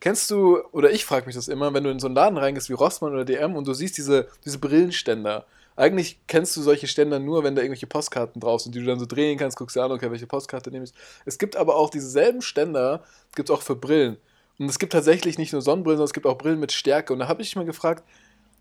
Kennst du, oder ich frage mich das immer, wenn du in so einen Laden reingehst wie Rossmann oder DM und du siehst diese, diese Brillenständer. Eigentlich kennst du solche Ständer nur, wenn da irgendwelche Postkarten drauf sind, die du dann so drehen kannst, guckst dir an, okay, welche Postkarte nehme ich. Es gibt aber auch dieselben Ständer, gibt es auch für Brillen. Und es gibt tatsächlich nicht nur Sonnenbrillen, sondern es gibt auch Brillen mit Stärke. Und da habe ich mich mal gefragt,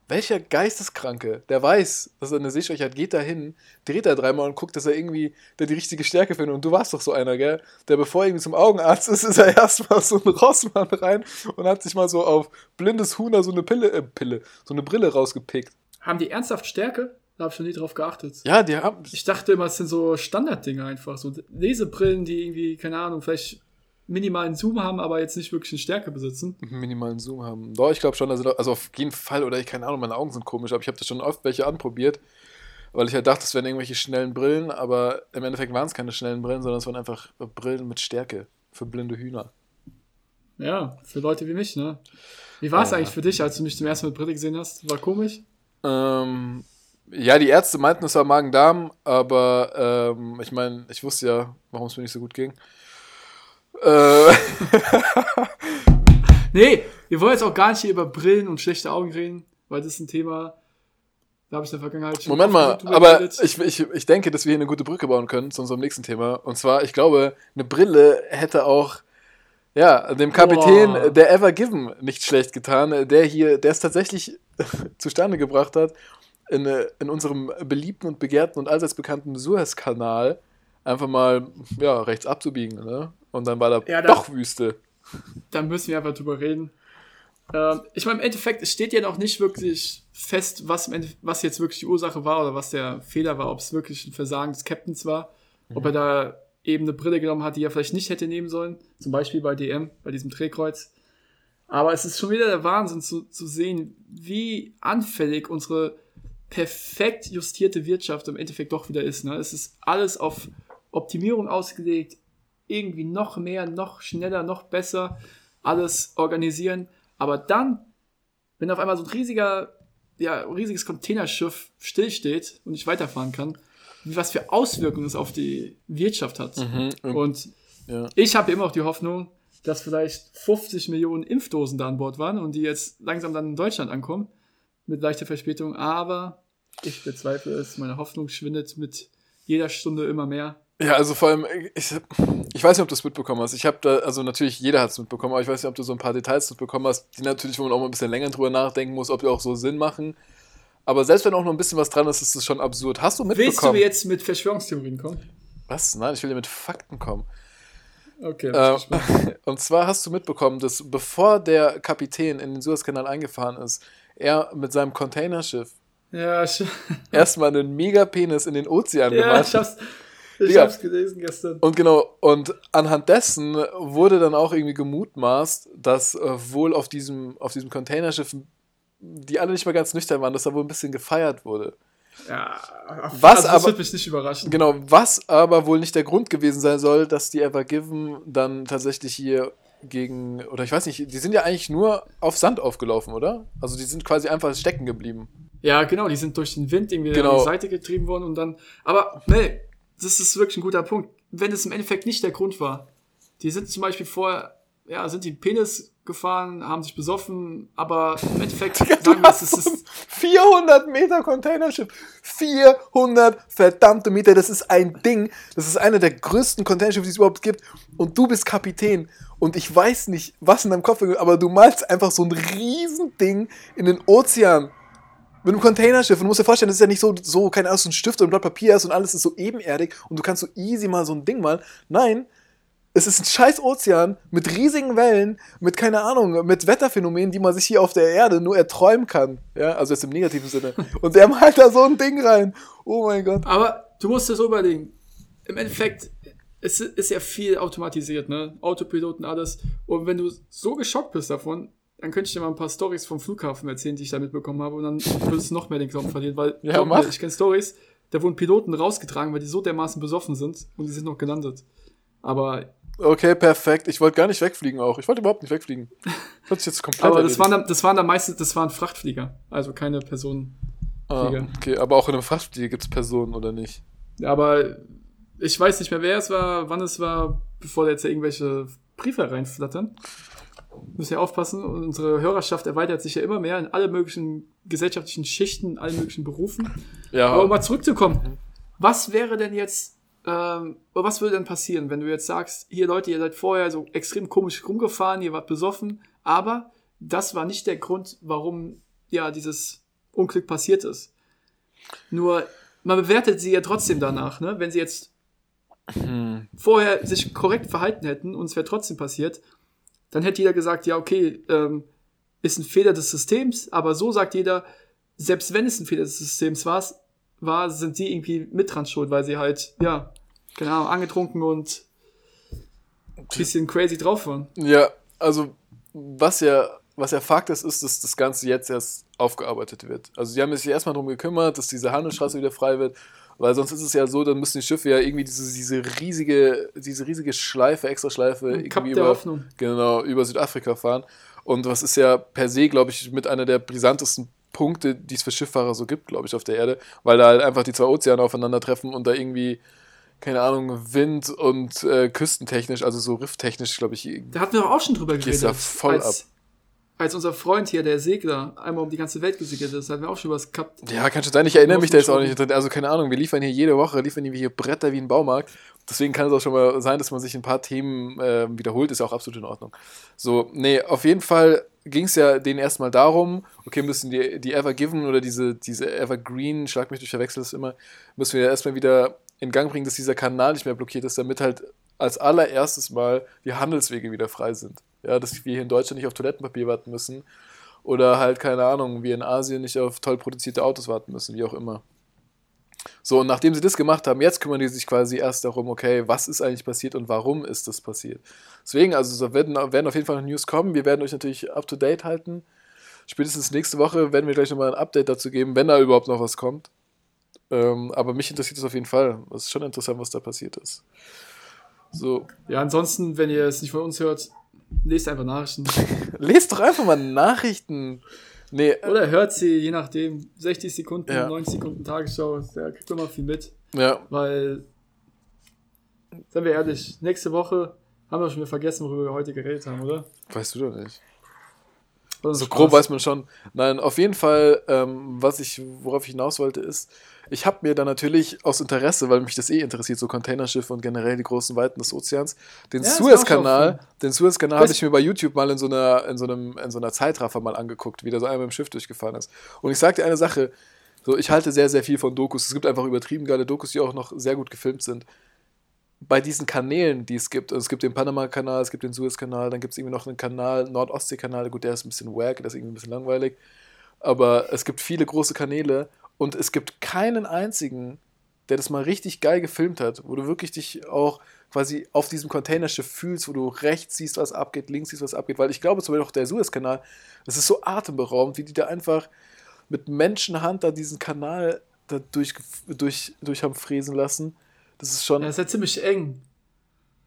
welcher Geisteskranke, der weiß, dass er eine Sehschwäche hat, geht da hin, dreht da dreimal und guckt, dass er irgendwie da die richtige Stärke findet. Und du warst doch so einer, gell? Der bevor er irgendwie zum Augenarzt ist, ist er *laughs* erstmal so ein Rossmann rein und hat sich mal so auf blindes Huhner so eine Pille, äh, Pille, so eine Brille rausgepickt. Haben die ernsthaft Stärke? Da habe ich noch nie drauf geachtet. Ja, die haben. Ich dachte immer, es sind so Standarddinge einfach. So Lesebrillen, die irgendwie, keine Ahnung, vielleicht minimalen Zoom haben, aber jetzt nicht wirklich eine Stärke besitzen. einen minimalen Zoom haben. Doch, ich glaube schon, also, also auf jeden Fall, oder ich keine Ahnung, meine Augen sind komisch, aber ich habe das schon oft welche anprobiert, weil ich halt dachte, es wären irgendwelche schnellen Brillen, aber im Endeffekt waren es keine schnellen Brillen, sondern es waren einfach Brillen mit Stärke für blinde Hühner. Ja, für Leute wie mich, ne? Wie war es Ja. eigentlich für dich, als du mich zum ersten Mal mit Brille gesehen hast? War komisch? Ähm, ja, die Ärzte meinten, es war Magen-Darm, aber ähm, ich meine, ich wusste ja, warum es mir nicht so gut ging. Äh, *laughs* Nee, wir wollen jetzt auch gar nicht hier über Brillen und schlechte Augen reden, weil das ist ein Thema, da habe ich in der Vergangenheit schon Moment mal, aber ich, ich, ich denke, dass wir hier eine gute Brücke bauen können zu unserem nächsten Thema. Und zwar, ich glaube, eine Brille hätte auch ja, dem Kapitän Boah. der Ever Given nicht schlecht getan, der hier, der es tatsächlich *laughs* zustande gebracht hat, in, in unserem beliebten und begehrten und allseits bekannten Suezkanal einfach mal ja, rechts abzubiegen. Ne? Und dann war da Ja, da- doch Wüste. dann müssen wir einfach drüber reden. Ähm, ich meine, im Endeffekt, es steht ja noch nicht wirklich fest, was, was jetzt wirklich die Ursache war oder was der Fehler war, ob es wirklich ein Versagen des Captains war, ob er da eben eine Brille genommen hat, die er vielleicht nicht hätte nehmen sollen, zum Beispiel bei DM, bei diesem Drehkreuz. Aber es ist schon wieder der Wahnsinn zu, zu sehen, wie anfällig unsere perfekt justierte Wirtschaft im Endeffekt doch wieder ist. Ne? Es ist alles auf Optimierung ausgelegt, irgendwie noch mehr, noch schneller, noch besser alles organisieren. Aber dann, wenn auf einmal so ein riesiger, ja, riesiges Containerschiff stillsteht und nicht weiterfahren kann, was für Auswirkungen es auf die Wirtschaft hat. Mhm. Und Ja. ich habe immer auch die Hoffnung, dass vielleicht 50 Millionen Impfdosen da an Bord waren und die jetzt langsam dann in Deutschland ankommen, mit leichter Verspätung. Aber ich bezweifle es, meine Hoffnung schwindet mit jeder Stunde immer mehr. Ja, also vor allem, ich, ich weiß nicht, ob du es mitbekommen hast. Ich habe da, also natürlich jeder hat es mitbekommen, aber ich weiß nicht, ob du so ein paar Details mitbekommen hast, die natürlich, wo man auch mal ein bisschen länger drüber nachdenken muss, ob die auch so Sinn machen. Aber selbst wenn auch noch ein bisschen was dran ist, ist es schon absurd. Hast du Willst du mitbekommen? jetzt mit Verschwörungstheorien kommen? was? Nein, ich will dir mit Fakten kommen. Okay, Ähm, das ist und zwar hast du mitbekommen, dass bevor der Kapitän in den Suezkanal eingefahren ist, er mit seinem Containerschiff ja, *laughs* erstmal einen Megapenis in den Ozean ja, gemacht ich hab's, ich Digga. hab's gelesen gestern. Und genau, und anhand dessen wurde dann auch irgendwie gemutmaßt, dass äh, wohl auf diesem, auf diesem Containerschiff, die alle nicht mehr ganz nüchtern waren, dass da wohl ein bisschen gefeiert wurde. Ja, Was also, das aber- wird mich nicht überraschen. Genau, was aber wohl nicht der Grund gewesen sein soll, dass die Ever Given dann tatsächlich hier gegen, oder ich weiß nicht, die sind ja eigentlich nur auf Sand aufgelaufen, oder? Also die sind quasi einfach stecken geblieben. Ja, genau, die sind durch den Wind irgendwie Genau. an die Seite getrieben worden und dann. Aber, nee, das ist wirklich ein guter Punkt. Wenn es im Endeffekt nicht der Grund war. Die sind zum Beispiel vorher, ja, sind die Penis gefahren, haben sich besoffen, aber im Endeffekt *laughs* sagen wir, es ist 400 Meter Containerschiff. 400 verdammte Meter. Das ist ein Ding. Das ist einer der größten Containerschiffe, die es überhaupt gibt. Und du bist Kapitän. Und ich weiß nicht, was in deinem Kopf ist, aber du malst einfach so ein Riesending in den Ozean. Mit einem Containerschiff. Und du musst dir vorstellen, das ist ja nicht so, so keine Ahnung, so ein Stift und ein Blatt Papier ist und alles ist so ebenerdig und du kannst so easy mal so ein Ding malen. Nein, es ist ein scheiß Ozean mit riesigen Wellen, mit keine Ahnung, mit Wetterphänomenen, die man sich hier auf der Erde nur erträumen kann. Ja, also jetzt im negativen Sinne. Und der malt da so ein Ding rein. Oh mein Gott. Aber du musst dir so überlegen. Im Endeffekt, es ist ja viel automatisiert, ne? Autopiloten, alles. Und wenn du so geschockt bist davon, dann könnte ich dir mal ein paar Stories vom Flughafen erzählen, die ich da mitbekommen habe. Und dann würdest du noch mehr den Glauben verlieren. Weil, Ja, mir, mach. ich kenne Stories, da wurden Piloten rausgetragen, weil die so dermaßen besoffen sind und die sind noch gelandet. Aber, Okay, perfekt. Ich wollte gar nicht wegfliegen auch. Ich wollte überhaupt nicht wegfliegen. Hört sich jetzt *laughs* komplett aber das waren, dann, das waren dann meistens, das waren Frachtflieger. Also keine Personen. ah, Flieger. Okay, aber auch in einem Frachtflieger gibt es Personen, oder nicht? Aber ich weiß nicht mehr, wer es war, wann es war, bevor da jetzt irgendwelche Briefe reinflattern. Müssen ja aufpassen. Und unsere Hörerschaft erweitert sich ja immer mehr in alle möglichen gesellschaftlichen Schichten, in allen möglichen Berufen. Ja, Aber um mal zurückzukommen, was wäre denn jetzt, ähm, was würde denn passieren, wenn du jetzt sagst, hier Leute, ihr seid vorher so extrem komisch rumgefahren, ihr wart besoffen, aber das war nicht der Grund, warum ja dieses Unglück passiert ist. Nur, man bewertet sie ja trotzdem danach, ne? Wenn sie jetzt Hm. vorher sich korrekt verhalten hätten und es wäre trotzdem passiert, dann hätte jeder gesagt, ja, okay, ähm, ist ein Fehler des Systems, aber so sagt jeder, selbst wenn es ein Fehler des Systems war, war sind sie irgendwie mit dran schuld, weil sie halt, ja, Ahnung, angetrunken und ein bisschen crazy drauf waren. Ja, also was ja, was ja Fakt ist, ist, dass das Ganze jetzt erst aufgearbeitet wird. Also die haben sich erstmal darum gekümmert, dass diese Handelsstraße wieder frei wird, weil sonst ist es ja so, dann müssen die Schiffe ja irgendwie diese, diese riesige, diese riesige Schleife, extra Schleife Kap irgendwie der über, Hoffnung. genau, über Südafrika fahren. Und was ist ja per se, glaube ich, mit einer der brisantesten Punkte, die es für Schifffahrer so gibt, glaube ich, auf der Erde, weil da halt einfach die zwei Ozeane aufeinandertreffen und da irgendwie, keine Ahnung, Wind und äh, küstentechnisch, also so rifftechnisch, glaube ich, Da hatten wir auch schon drüber geredet. ja voll als, als unser Freund hier, der Segler, einmal um die ganze Welt gesegelt ist, hatten wir auch schon was gehabt. Ja, kann schon sein. Ich erinnere mich da jetzt auch nicht. Also keine Ahnung, wir liefern hier jede Woche, liefern hier Bretter wie ein Baumarkt. Deswegen kann es auch schon mal sein, dass man sich ein paar Themen äh, wiederholt, ist auch absolut in Ordnung. So, nee, auf jeden Fall ging es ja denen erstmal darum, okay, müssen die, die Ever Given oder diese, diese Evergreen, schlag mich durch, verwechsel das immer, müssen wir ja erstmal wieder in Gang bringen, dass dieser Kanal nicht mehr blockiert ist, damit halt als allererstes mal die Handelswege wieder frei sind. Ja, dass wir hier in Deutschland nicht auf Toilettenpapier warten müssen. Oder halt, keine Ahnung, wir in Asien nicht auf toll produzierte Autos warten müssen, wie auch immer. So, und nachdem sie das gemacht haben, jetzt kümmern die sich quasi erst darum, okay, was ist eigentlich passiert und warum ist das passiert. Deswegen, also so werden, werden auf jeden Fall noch News kommen. Wir werden euch natürlich up to date halten. Spätestens nächste Woche werden wir gleich nochmal ein Update dazu geben, wenn da überhaupt noch was kommt. Ähm, aber mich interessiert es auf jeden Fall. Es ist schon interessant, was da passiert ist. So. Ja, ansonsten, wenn ihr es nicht von uns hört, lest einfach Nachrichten. *laughs* Lest doch einfach mal Nachrichten. Nee, äh, Oder hört sie, je nachdem, 60 Sekunden, Ja. 90 Sekunden Tagesschau, da kriegt man viel mit. ja, Weil, seien wir ehrlich, nächste Woche haben wir schon wieder vergessen, worüber wir heute geredet haben, oder? weißt du doch nicht. So Spaß? grob weiß man schon. Nein, auf jeden Fall, ähm, was ich, worauf ich hinaus wollte, ist, ich habe mir dann natürlich aus Interesse, weil mich das eh interessiert, so Containerschiffe und generell die großen Weiten des Ozeans, den Ja, Suezkanal, den Suezkanal habe ich mir bei YouTube mal in so einer, in so einem, in so einer Zeitraffer mal angeguckt, wie der so einmal im Schiff durchgefahren ist. Und ich sag dir eine Sache, so ich halte sehr, sehr viel von Dokus. Es gibt einfach übertrieben geile Dokus, die auch noch sehr gut gefilmt sind. Bei diesen Kanälen, die es gibt, also es gibt den Panama-Kanal, es gibt den Suezkanal, dann gibt es irgendwie noch einen Kanal, Nord-Ostsee-Kanal, gut, der ist ein bisschen wack, der ist irgendwie ein bisschen langweilig. Aber es gibt viele große Kanäle und es gibt keinen einzigen, der das mal richtig geil gefilmt hat, wo du wirklich dich auch quasi auf diesem Containerschiff fühlst, wo du rechts siehst, was abgeht, links siehst, was abgeht. Weil ich glaube zum Beispiel auch der Suezkanal, das ist so atemberaubend, wie die da einfach mit Menschenhand da diesen Kanal da durch, durch, durch haben fräsen lassen. Das ist schon. Ja, ist ja ziemlich eng.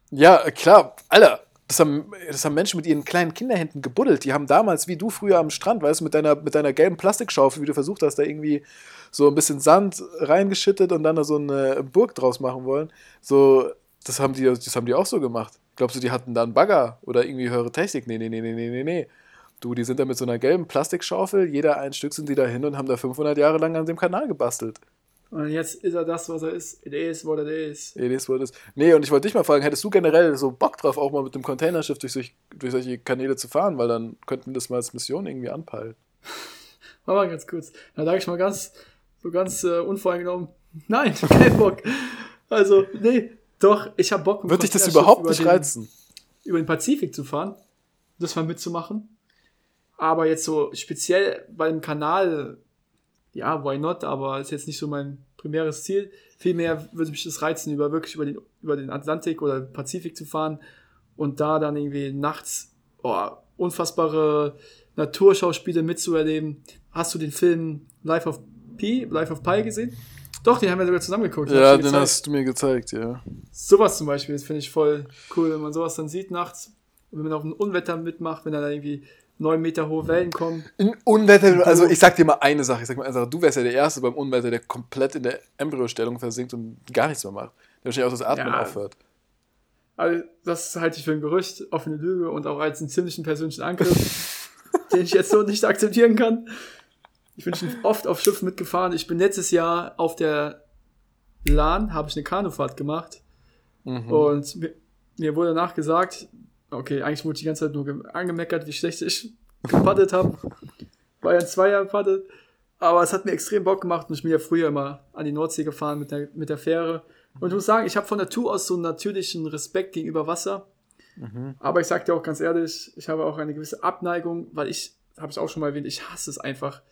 Ja, klar, Alter. Das haben, das haben Menschen mit ihren kleinen Kinderhänden gebuddelt. Die haben damals, wie du früher am Strand, weißt du, mit deiner, mit deiner gelben Plastikschaufel, wie du versucht hast, da irgendwie so ein bisschen Sand reingeschüttet und dann da so eine Burg draus machen wollen. So, das haben die, das haben die auch so gemacht. Glaubst du, die hatten da einen Bagger oder irgendwie höhere Technik? Nee, nee, nee, nee, nee, nee, nee. Du, die sind da mit so einer gelben Plastikschaufel, jeder ein Stück sind die da hin und haben da 500 Jahre lang an dem Kanal gebastelt. Und jetzt ist er das, was er ist. It is what it is. It is what it is. Nee, und ich wollte dich mal fragen, hättest du generell so Bock drauf, auch mal mit dem Containerschiff durch, solch, durch solche Kanäle zu fahren? Weil dann könnten wir das mal als Mission irgendwie anpeilen. *laughs* Warte mal ganz kurz. Da sage ich mal ganz, so ganz äh, unvoreingenommen. *laughs* Nein, kein Bock. Also, nee, doch, ich habe Bock. Wird dich das überhaupt über nicht den- reizen? über den Pazifik zu fahren, das mal mitzumachen. Aber jetzt so speziell beim Kanal, ja, why not, aber ist jetzt nicht so mein primäres Ziel. Vielmehr würde mich das reizen, über wirklich über den, über den Atlantik oder Pazifik zu fahren und da dann irgendwie nachts oh, unfassbare Naturschauspiele mitzuerleben. Hast du den Film Life of Pi, Life of Pi gesehen? Doch, den haben wir sogar zusammen geguckt. Ja, den gezeigt. hast du mir gezeigt, ja. Sowas zum Beispiel, das finde ich voll cool, wenn man sowas dann sieht nachts. Und wenn man auf ein Unwetter mitmacht, wenn da irgendwie neun Meter hohe Wellen kommen. In Unwetter, also ich sag dir mal eine Sache, ich sag mal eine Sache, du wärst ja der Erste beim Unwetter, der komplett in der Embryostellung versinkt und gar nichts mehr macht. Der wahrscheinlich auch das Atmen Ja. aufhört. Also, das halte ich für ein Gerücht, auf eine Lüge und auch als einen ziemlichen persönlichen Angriff, *laughs* den ich jetzt so nicht akzeptieren kann. Ich bin schon oft auf Schiffen mitgefahren. Ich bin letztes Jahr auf der LAN, habe ich eine Kanufahrt gemacht. Mhm. Und mir, mir wurde danach gesagt, okay, eigentlich wurde ich die ganze Zeit nur ge- angemeckert, wie schlecht ich *laughs* gepaddelt habe. War ja ein Zweier paddelt. Aber es hat mir extrem Bock gemacht und ich bin ja früher immer an die Nordsee gefahren mit der, mit der Fähre. Und ich muss sagen, ich habe von Natur aus so einen natürlichen Respekt gegenüber Wasser. Aber ich sag dir auch ganz ehrlich, ich habe auch eine gewisse Abneigung, weil ich, habe ich auch schon mal erwähnt, ich hasse es einfach.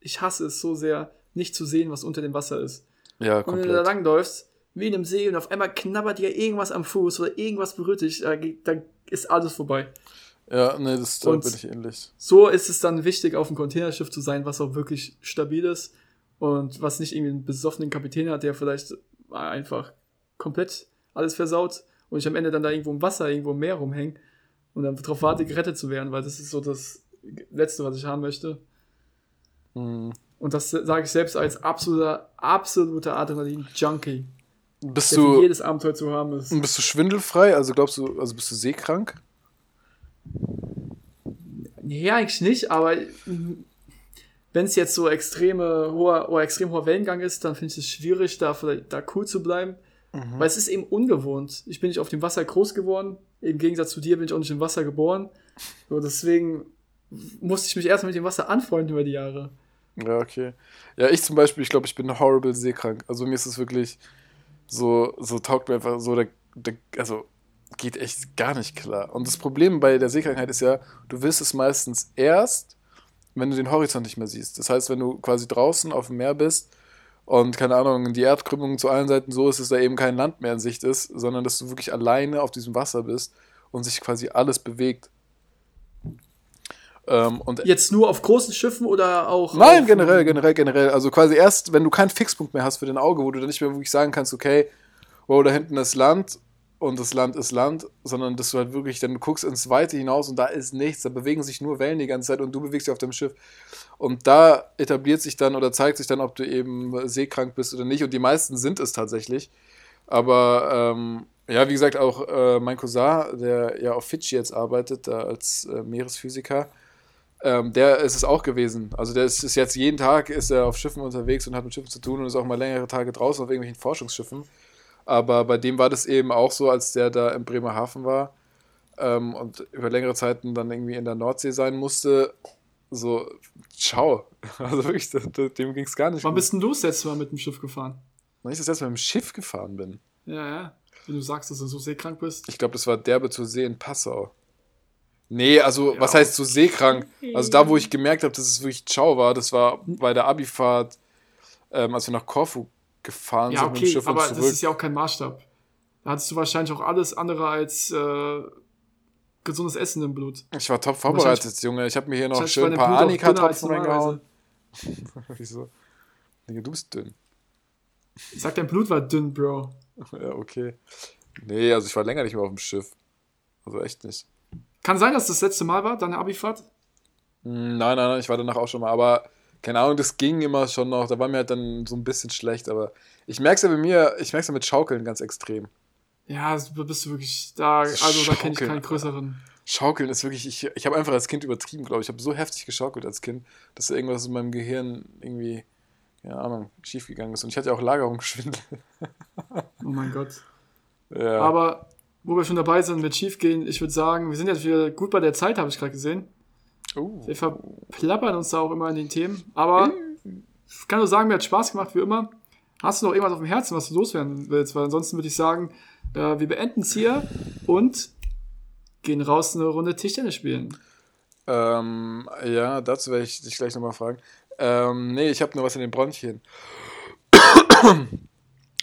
Ich hasse es so sehr, nicht zu sehen, was unter dem Wasser ist. Ja, Und wenn du da komplett. langläufst, wie in einem See und auf einmal knabbert dir irgendwas am Fuß oder irgendwas berührt dich, da, geht- da ist alles vorbei. Ja, nee, das da bin ich ähnlich. So ist es dann wichtig, auf einem Containerschiff zu sein, was auch wirklich stabil ist und was nicht irgendwie einen besoffenen Kapitän hat, der vielleicht einfach komplett alles versaut und ich am Ende dann da irgendwo im Wasser, irgendwo im Meer rumhänge und dann darauf warte, gerettet zu werden, weil das ist so das Letzte, was ich haben möchte. Mhm. Und das sage ich selbst als absoluter, absoluter Adrenalin-Junkie, Bist der du, jedes Abenteuer zu haben ist. bist du schwindelfrei? Also glaubst du, also bist du seekrank? Nee, eigentlich nicht, aber wenn es jetzt so extreme hoher oder extrem hoher Wellengang ist, dann finde ich es schwierig, da, da cool zu bleiben. Weil es ist eben ungewohnt. Ich bin nicht auf dem Wasser groß geworden. Im Gegensatz zu dir bin ich auch nicht im Wasser geboren. So, deswegen musste ich mich erstmal mit dem Wasser anfreunden über die Jahre. Ja, okay. Ja, ich zum Beispiel, ich glaube, ich bin horrible seekrank. Also mir ist es wirklich so, so taugt mir einfach so, der, der, also geht echt gar nicht klar. Und das Problem bei der Seekrankheit ist ja, du wirst es meistens erst, wenn du den Horizont nicht mehr siehst. Das heißt, wenn du quasi draußen auf dem Meer bist und keine Ahnung, die Erdkrümmung zu allen Seiten so ist, dass da eben kein Land mehr in Sicht ist, sondern dass du wirklich alleine auf diesem Wasser bist und sich quasi alles bewegt. Ähm, und Jetzt nur auf großen Schiffen oder auch. Nein, generell, generell, generell. Also quasi erst, wenn du keinen Fixpunkt mehr hast für dein Auge, wo du dann nicht mehr wirklich sagen kannst, okay, wow, da hinten ist Land und das Land ist Land, sondern dass du halt wirklich, dann guckst ins Weite hinaus und da ist nichts, da bewegen sich nur Wellen die ganze Zeit und du bewegst dich auf dem Schiff. Und da etabliert sich dann oder zeigt sich dann, ob du eben seekrank bist oder nicht. Und die meisten sind es tatsächlich. Aber ähm, ja, wie gesagt, auch äh, mein Cousin, der ja auf Fidschi jetzt arbeitet, da als äh, Meeresphysiker, ähm, der ist es auch gewesen. Also der ist, ist jetzt jeden Tag ist er auf Schiffen unterwegs und hat mit Schiffen zu tun und ist auch mal längere Tage draußen auf irgendwelchen Forschungsschiffen. Aber bei dem war das eben auch so, als der da in Bremerhaven war ähm, und über längere Zeiten dann irgendwie in der Nordsee sein musste. So, ciao. *laughs* Also wirklich, dem ging es gar nicht Wann bist denn du das letzte Mal mit dem Schiff gefahren? Wann ich das letzte Mal mit dem Schiff gefahren bin. Ja, ja. Wenn du sagst, dass du so seekrank bist. Ich glaube, das war derbe zur See in Passau. Nee, also, Ja, was heißt so seekrank? Also, da, wo ich gemerkt habe, dass es wirklich ciao war, das war bei der Abifahrt, ähm, als wir nach Korfu gefahren Ja, sind mit dem okay, Schiff aber und das zurück. ist ja auch kein Maßstab. Da hattest du wahrscheinlich auch alles andere als äh, gesundes Essen im Blut. ich war top vorbereitet, Junge. Ich habe mir hier noch schön ein paar Anika-Tropfen reingehauen. *laughs* Wieso? Digga, du bist dünn. Ich sag, dein Blut war dünn, Bro. *laughs* Ja, okay. Nee, also ich war länger nicht mehr auf dem Schiff. Also echt nicht. Kann sein, dass das letzte Mal war, deine Abifahrt? Hm, Nein, nein, nein, ich war danach auch schon mal. Aber keine Ahnung, das ging immer schon noch. Da war mir halt dann so ein bisschen schlecht. Aber ich merke es ja bei mir, ich merke es ja mit Schaukeln ganz extrem. Ja, bist du wirklich da, also da kenne ich Schaukeln. keinen größeren. Schaukeln ist wirklich, ich, ich habe einfach als Kind übertrieben, glaube ich. Ich habe so heftig geschaukelt als Kind, dass irgendwas in meinem Gehirn irgendwie, keine Ahnung, schiefgegangen ist. Und ich hatte ja auch Lagerungsschwindel. Oh mein Gott. *laughs* ja. Aber wo wir schon dabei sind mit Schiefgehen, ich würde sagen, wir sind jetzt wieder gut bei der Zeit, habe ich gerade gesehen. uh, Wir verplappern uns da auch immer in den Themen. Aber ich kann nur sagen, mir hat Spaß gemacht, wie immer. Hast du noch irgendwas auf dem Herzen, was du loswerden willst? Weil ansonsten würde ich sagen, äh, wir beenden es hier und gehen raus eine Runde Tischtennis spielen. ähm, ja, dazu werde ich dich gleich nochmal fragen. Ähm, nee, ich habe nur was in den Bronchien.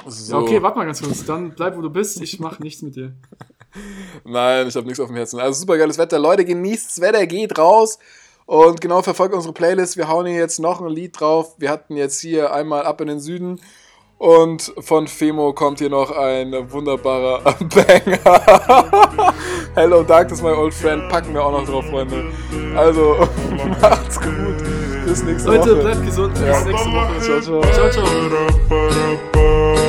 So. Okay, warte mal ganz kurz. Dann bleib, wo du bist. Ich mache nichts mit dir. *laughs* Nein, ich habe nichts auf dem Herzen. Also super geiles Wetter. Leute, genießt das Wetter, geht raus. Und genau, verfolgt unsere Playlist. Wir hauen hier jetzt noch ein Lied drauf. Wir hatten jetzt hier einmal Ab in den Süden. Und von Femo kommt hier noch ein wunderbarer *laughs* Banger. *laughs* Hello Darkness, my old friend. Packen wir auch noch drauf, Freunde. Also, macht's gut. Bis nächste Leute, Woche. bleibt gesund. Bis Ja. nächste Woche. Ciao, ciao. Ciao, ciao.